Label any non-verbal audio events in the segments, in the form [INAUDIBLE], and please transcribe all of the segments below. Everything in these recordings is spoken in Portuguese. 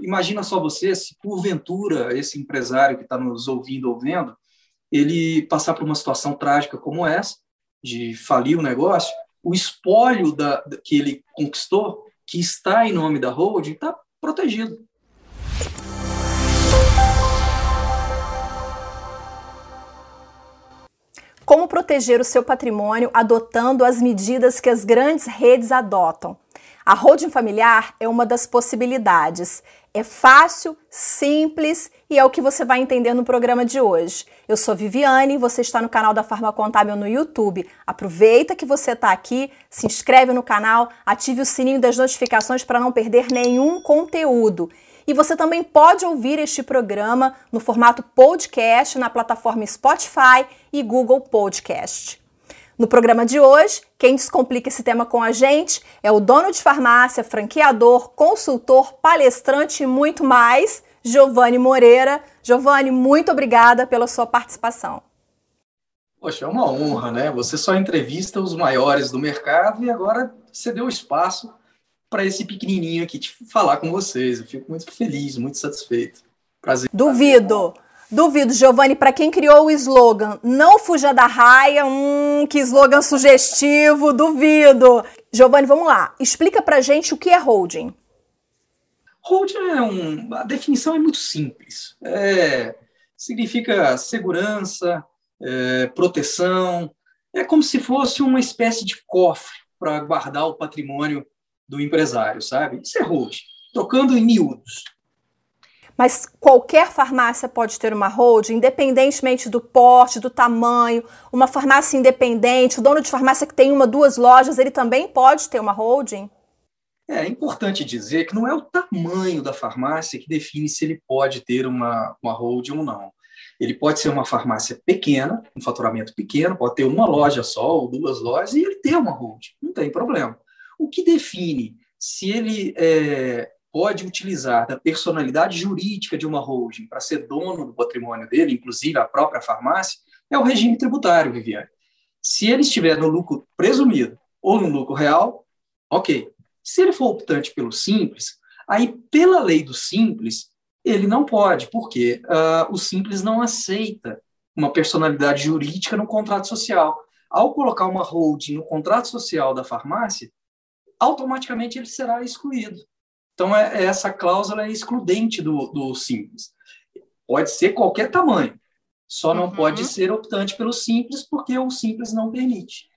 imagina só você, se porventura esse empresário que está nos ouvindo ou vendo, ele passar por uma situação trágica como essa, de falir o negócio, o espólio da, que ele conquistou, que está em nome da holding, está protegido. Como proteger o seu patrimônio adotando as medidas que as grandes redes adotam? A holding familiar é uma das possibilidades. É fácil, simples e é o que você vai entender no programa de hoje. Eu sou Viviane, você está no canal da Farma Contábil no YouTube. Aproveita que você está aqui, se inscreve no canal, ative o sininho das notificações para não perder nenhum conteúdo. E você também pode ouvir este programa no formato podcast na plataforma Spotify e Google Podcast. No programa de hoje, quem descomplica esse tema com a gente é o dono de farmácia, franqueador, consultor, palestrante e muito mais, Giovanni Moreira. Giovanni, muito obrigada pela sua participação. Poxa, é uma honra, né? Você só entrevista os maiores do mercado e agora você deu espaço para esse pequenininho aqui te falar com vocês. Eu fico muito feliz, muito satisfeito. Prazer. Duvido. Duvido, Giovanni, para quem criou o slogan Não fuja da raia, hum, que slogan sugestivo, duvido. Giovanni, vamos lá. Explica pra gente o que é holding. Holding é um. A definição é muito simples. É, significa segurança, é, proteção. É como se fosse uma espécie de cofre para guardar o patrimônio do empresário, sabe? Isso é holding. Trocando em miúdos. Mas qualquer farmácia pode ter uma holding, independentemente do porte, do tamanho. Uma farmácia independente, o dono de farmácia que tem uma, duas lojas, ele também pode ter uma holding? É, é importante dizer que não é o tamanho da farmácia que define se ele pode ter uma, uma holding ou não. Ele pode ser uma farmácia pequena, um faturamento pequeno, pode ter uma loja só ou duas lojas e ele ter uma holding, não tem problema. O que define se ele é, pode utilizar da personalidade jurídica de uma holding para ser dono do patrimônio dele, inclusive a própria farmácia, é o regime tributário, Viviane. Se ele estiver no lucro presumido ou no lucro real, ok. Se ele for optante pelo simples, aí, pela lei do simples, ele não pode, porque uh, o simples não aceita uma personalidade jurídica no contrato social. Ao colocar uma holding no contrato social da farmácia, automaticamente ele será excluído. Então, é, é, essa cláusula é excludente do, do simples. Pode ser qualquer tamanho, só não uhum. pode ser optante pelo simples, porque o simples não permite.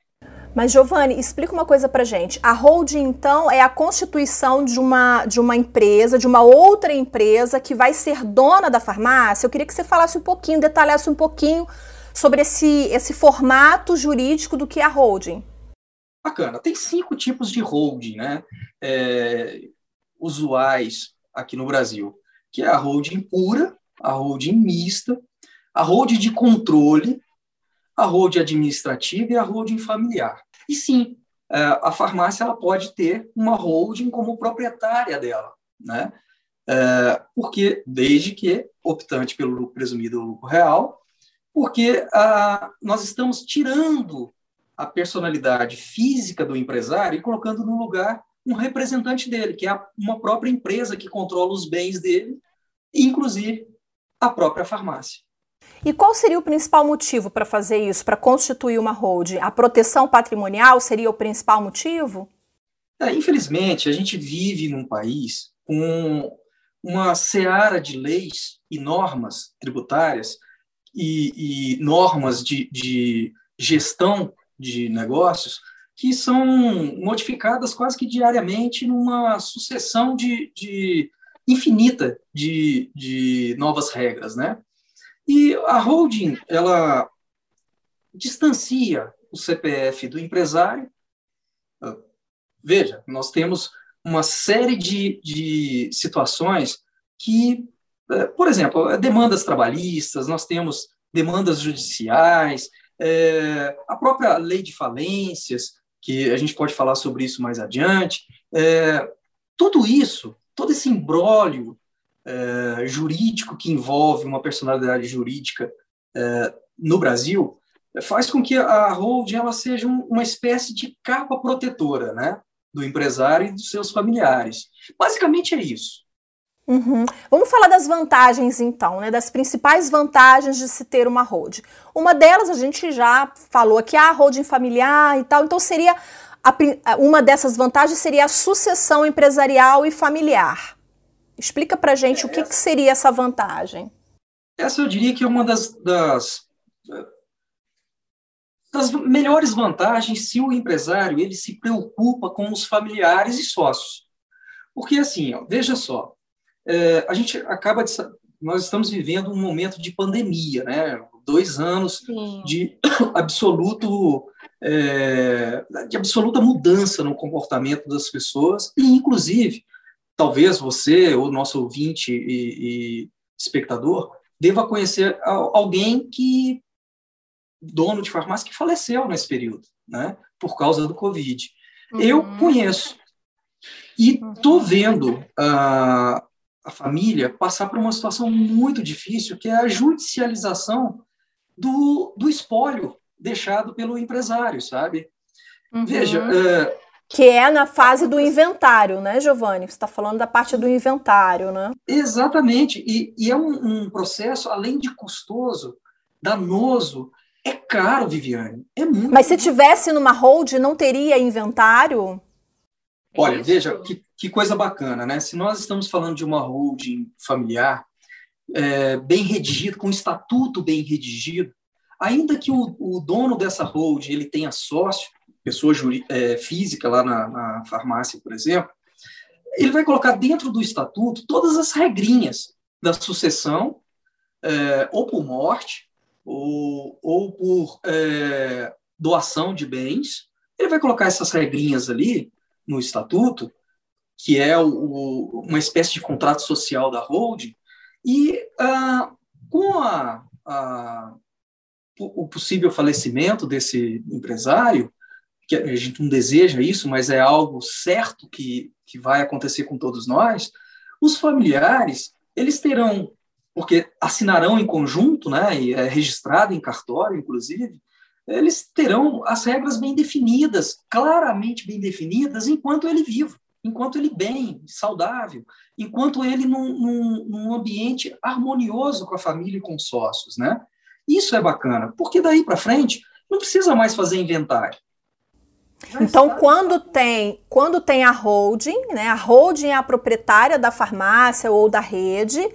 Mas, Giovanni, explica uma coisa para gente. A holding, então, é a constituição de uma, de uma empresa, de uma outra empresa que vai ser dona da farmácia. Eu queria que você falasse um pouquinho, detalhasse um pouquinho sobre esse, esse formato jurídico do que é a holding. Bacana. Tem cinco tipos de holding, né? É, usuais aqui no Brasil, que é a holding pura, a holding mista, a holding de controle, a holding administrativa e a holding familiar. E sim, é, a farmácia ela pode ter uma holding como proprietária dela, né? É, porque desde que optante pelo lucro presumido ou lucro real, porque ah, nós estamos tirando a personalidade física do empresário e colocando no lugar um representante dele, que é uma própria empresa que controla os bens dele, inclusive a própria farmácia. E qual seria o principal motivo para fazer isso, para constituir uma holding? A proteção patrimonial seria o principal motivo? É, infelizmente, a gente vive num país com uma seara de leis e normas tributárias e, e normas de, de gestão de negócios que são modificadas quase que diariamente numa sucessão de, de infinita de, de novas regras, né? E a holding, ela distancia o CPF do empresário. Veja, nós temos uma série de, de situações que, eh, por exemplo, demandas trabalhistas, nós temos demandas judiciais, é, a própria lei de falências, que a gente pode falar sobre isso mais adiante. É, tudo isso, todo esse imbróglio é, jurídico que envolve uma personalidade jurídica é, no Brasil faz com que a holding ela seja um, uma espécie de capa protetora, né, do empresário e dos seus familiares. Basicamente é isso. Uhum. Vamos falar das vantagens, então, né? Das principais vantagens de se ter uma holding. Uma delas a gente já falou aqui, a ah, holding familiar e tal. Então seria a, uma dessas vantagens seria a sucessão empresarial e familiar. Explica para gente é, o que, essa, que, seria essa vantagem. Essa eu diria que é uma das, das, das melhores vantagens se o empresário ele se preocupa com os familiares e sócios. Porque assim, ó, veja só, é, a gente acaba de. Nós estamos vivendo um momento de pandemia, né? Dois anos Sim. de [COUGHS] absoluto. É, de absoluta mudança no comportamento das pessoas, e inclusive, talvez você, ou nosso ouvinte e, e espectador, deva conhecer alguém que dono de farmácia que faleceu nesse período, né, por causa do Covid. Uhum. Eu conheço e estou vendo uh, a família passar por uma situação muito difícil, que é a judicialização do, do espólio deixado pelo empresário, sabe? Uhum. Veja. É, que é na fase do inventário, né, Giovanni? Você está falando da parte do inventário, né? Exatamente. E, e é um, um, processo, além de custoso, danoso, é caro, Viviane. É muito. Mas se tivesse numa hold, não teria inventário? Olha, veja, que, que coisa bacana, né? Se nós estamos falando de uma holding familiar é, bem redigida, com estatuto bem redigido, ainda que o, o dono dessa holding ele tenha sócio, pessoa é, física lá na, na farmácia, por exemplo, ele vai colocar dentro do estatuto todas as regrinhas da sucessão, é, ou por morte, ou, ou por é, doação de bens. Ele vai colocar essas regrinhas ali no estatuto, que é o, o, uma espécie de contrato social da holding, e ah, com a, a, o possível falecimento desse empresário, que a gente não deseja isso, mas é algo certo que, que vai acontecer com todos nós, os familiares, eles terão, porque assinarão em conjunto, né, e é registrado em cartório, inclusive, eles terão as regras bem definidas, claramente bem definidas, enquanto ele vivo, enquanto ele bem, saudável, enquanto ele num, num, num ambiente harmonioso com a família e com os sócios, né? Isso é bacana, porque daí para frente não precisa mais fazer inventário. Então, quando tem, quando tem a holding, né, a holding é a proprietária da farmácia ou da rede,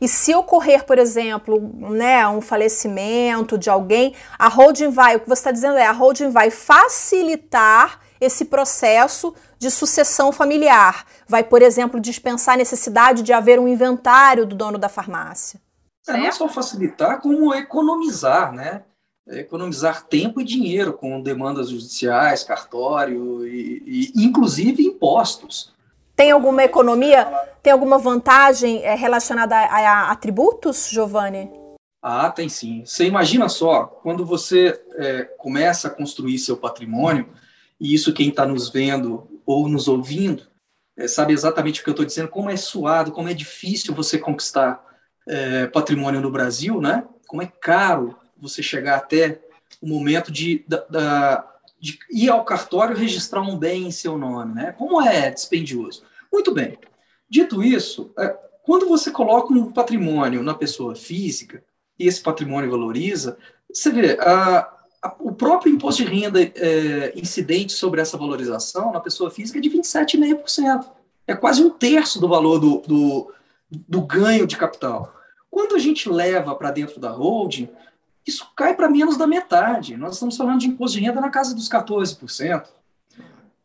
e se ocorrer, por exemplo, né, um falecimento de alguém, a holding vai, o que você está dizendo é, a holding vai facilitar esse processo de sucessão familiar. Vai, por exemplo, dispensar a necessidade de haver um inventário do dono da farmácia. É, não só facilitar, como economizar, né? Economizar tempo e dinheiro com demandas judiciais, cartório e, e inclusive impostos. Tem alguma economia, tem alguma vantagem é, relacionada a, a, atributos, Giovanni? Ah, tem sim. Você imagina só, quando você é, começa a construir seu patrimônio, e isso quem está nos vendo ou nos ouvindo é, sabe exatamente o que eu estou dizendo, como é suado, como é difícil você conquistar é, patrimônio no Brasil, né? Como é caro você chegar até o momento de, da, da de ir ao cartório registrar um bem em seu nome, né? Como é dispendioso. Muito bem. Dito isso, é, quando você coloca um patrimônio na pessoa física e esse patrimônio valoriza, você vê a, o próprio imposto de renda é, incidente sobre essa valorização na pessoa física é de 27,5%. É quase um terço do valor do, do, do ganho de capital. Quando a gente leva para dentro da holding, isso cai para menos da metade. Nós estamos falando de imposto de renda na casa dos 14%.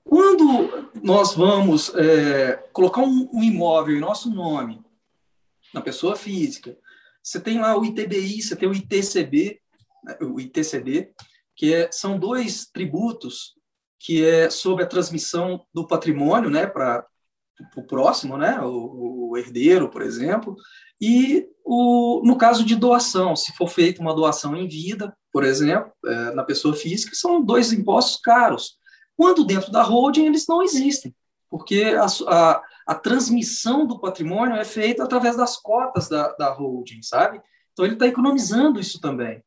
Quando nós vamos é, colocar um, um, imóvel em nosso nome, na pessoa física, você tem lá o ITBI, você tem o ITCB, o ITCB, que é, são dois tributos que é sobre a transmissão do patrimônio, né, para o próximo, né, o, o herdeiro, por exemplo, e o, no caso de doação, se for feita uma doação em vida, por exemplo, é, na pessoa física, são dois impostos caros. Quando dentro da holding, eles não existem, porque a, a, a transmissão do patrimônio é feita através das cotas da, da holding, sabe? Então, ele está economizando isso também.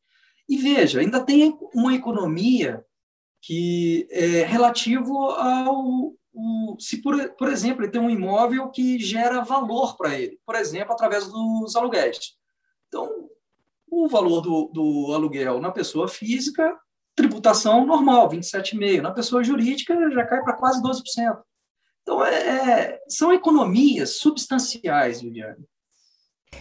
E veja, ainda tem uma economia que é relativo ao, o, se, por, por exemplo, ele tem um imóvel que gera valor para ele, por exemplo, através dos aluguéis. Então, o valor do, do aluguel na pessoa física, tributação normal, 27,5%. Na pessoa jurídica, já cai para quase 12%. Então, é, é, são economias substanciais, Juliane.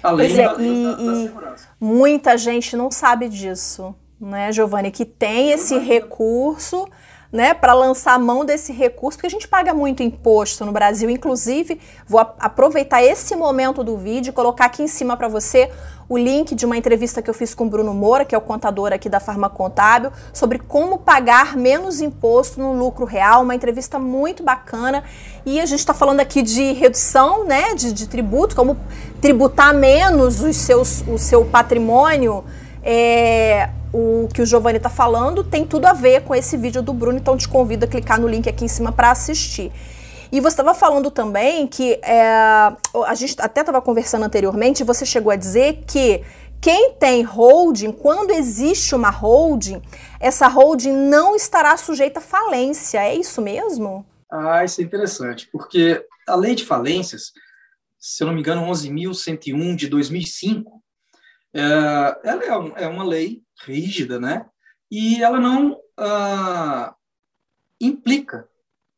Além é, da, e, da, da segurança. Muita gente não sabe disso, né, Giovanni? Que tem esse recurso né, para lançar a mão desse recurso, porque a gente paga muito imposto no Brasil. Inclusive, vou aproveitar esse momento do vídeo e colocar aqui em cima para você o link de uma entrevista que eu fiz com o Bruno Moura, que é o contador aqui da Farma Contábil, sobre como pagar menos imposto no lucro real. Uma entrevista muito bacana. E a gente está falando aqui de redução né, de, de tributo, como tributar menos os seus, o seu patrimônio. É, o que o Giovanni está falando tem tudo a ver com esse vídeo do Bruno, então te convido a clicar no link aqui em cima para assistir. E você estava falando também que é, a gente até estava conversando anteriormente, você chegou a dizer que quem tem holding, quando existe uma holding, essa holding não estará sujeita à falência. É isso mesmo? Ah, isso é interessante, porque a lei de falências, se eu não me engano, 11.101 de 2005, é, ela é, um, é uma lei rígida, né? E ela não ah, implica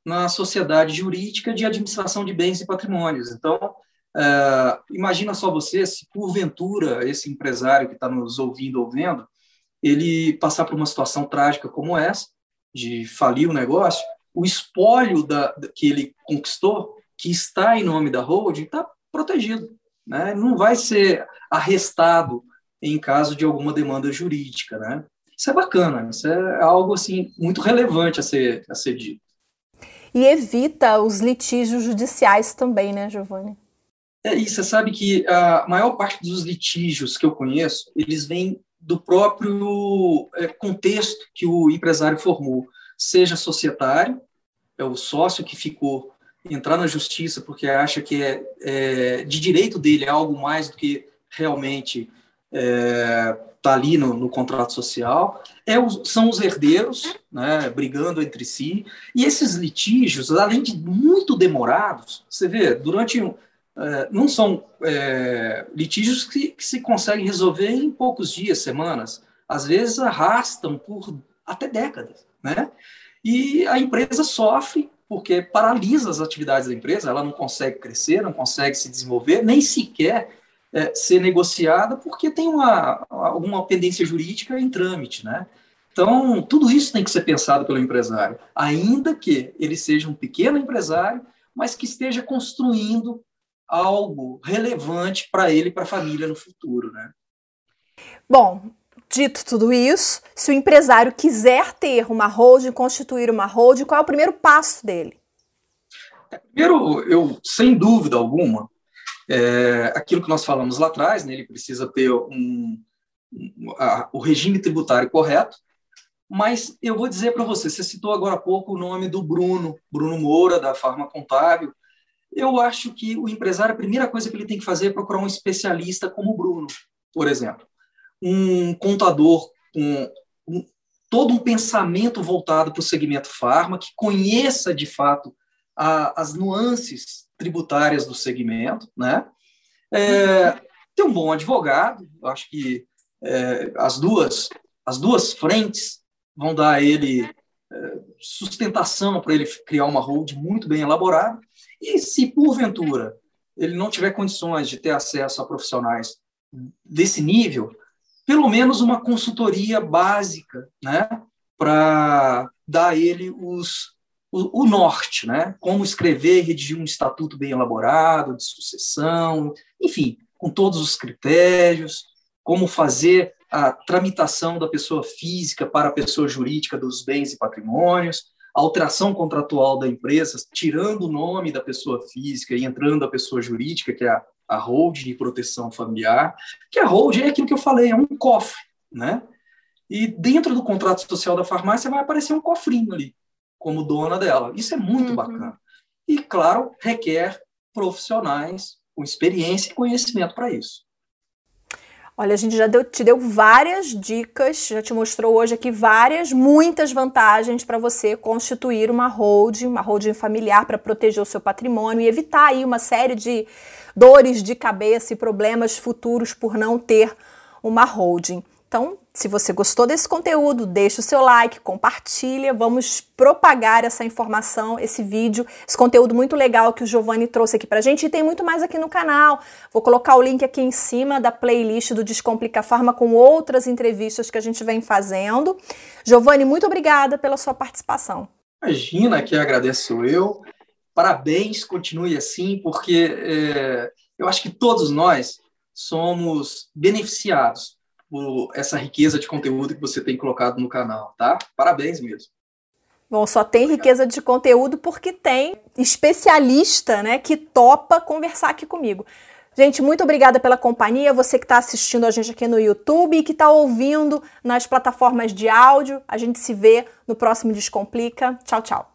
na sociedade jurídica de administração de bens e patrimônios. Então, ah, imagina só você, se porventura esse empresário que está nos ouvindo ou vendo, ele passar por uma situação trágica como essa, de falir o negócio, o espólio da, que ele conquistou, que está em nome da holding, está protegido. Né? Não vai ser arrestado em caso de alguma demanda jurídica, né? Isso é bacana, isso é algo assim muito relevante a ser, a ser dito. E evita os litígios judiciais também, né, Giovanni? É isso, você sabe que a maior parte dos litígios que eu conheço, eles vêm do próprio é, contexto que o empresário formou, seja societário, é o sócio que ficou entrar na justiça porque acha que é, é de direito dele é algo mais do que realmente está é, ali no, no, contrato social, é são os herdeiros, né, brigando entre si, e esses litígios, além de muito demorados, você vê, durante é, não são é, litígios que, que, se conseguem resolver em poucos dias, semanas, às vezes arrastam por até décadas, né? E a empresa sofre porque paralisa as atividades da empresa, ela não consegue crescer, não consegue se desenvolver, nem sequer é, ser negociada porque tem uma, alguma pendência jurídica em trâmite, né? Então, tudo isso tem que ser pensado pelo empresário, ainda que ele seja um pequeno empresário, mas que esteja construindo algo relevante para ele e para a família no futuro, né? Bom, dito tudo isso, se o empresário quiser ter uma holding, constituir uma holding, qual é o primeiro passo dele? Primeiro, eu, sem dúvida alguma, é, aquilo que nós falamos lá atrás, né, ele precisa ter um, um a, o regime tributário correto, mas eu vou dizer para você, você citou agora há pouco o nome do Bruno, Bruno Moura, da Farma Contábil. Eu acho que o empresário, a primeira coisa que ele tem que fazer é procurar um especialista como o Bruno, por exemplo. Um contador com um, todo um pensamento voltado para o segmento farma, que conheça de fato a, as nuances tributárias do segmento, né? É, tem um bom advogado, acho que é, as duas as duas frentes vão dar a ele é, sustentação para ele criar uma hold muito bem elaborada. E se porventura ele não tiver condições de ter acesso a profissionais desse nível, pelo menos uma consultoria básica, né, para dar a ele os o, o, norte, né? Como escrever e redigir um estatuto bem elaborado, de sucessão, enfim, com todos os critérios, como fazer a tramitação da pessoa física para a pessoa jurídica dos bens e patrimônios, a alteração contratual da empresa, tirando o nome da pessoa física e entrando a pessoa jurídica, que é a, a holding de proteção familiar, que a holding é aquilo que eu falei, é um cofre, né? E dentro do contrato social da farmácia vai aparecer um cofrinho ali, como dona dela. Isso é muito uhum. bacana. E, claro, requer profissionais com experiência e conhecimento para isso. Olha, a gente já deu, te deu várias dicas, já te mostrou hoje aqui várias, muitas vantagens para você constituir uma holding, uma holding familiar para proteger o seu patrimônio e evitar aí uma série de dores de cabeça e problemas futuros por não ter uma holding. Então, se você gostou desse conteúdo, deixa o seu like, compartilha, vamos propagar essa informação, esse vídeo, esse conteúdo muito legal que o Giovanni trouxe aqui pra gente e tem muito mais aqui no canal. Vou colocar o link aqui em cima da playlist do Descomplica Farma com outras entrevistas que a gente vem fazendo. Giovanni, muito obrigada pela sua participação. Imagina que agradeço eu. Parabéns, continue assim, porque é, eu acho que todos nós somos beneficiados por essa riqueza de conteúdo que você tem colocado no canal, tá? Parabéns mesmo. Bom, só tem riqueza de conteúdo porque tem especialista, né, que topa conversar aqui comigo. Gente, muito obrigada pela companhia. Você que está assistindo a gente aqui no YouTube e que está ouvindo nas plataformas de áudio. A gente se vê no próximo Descomplica. Tchau, tchau.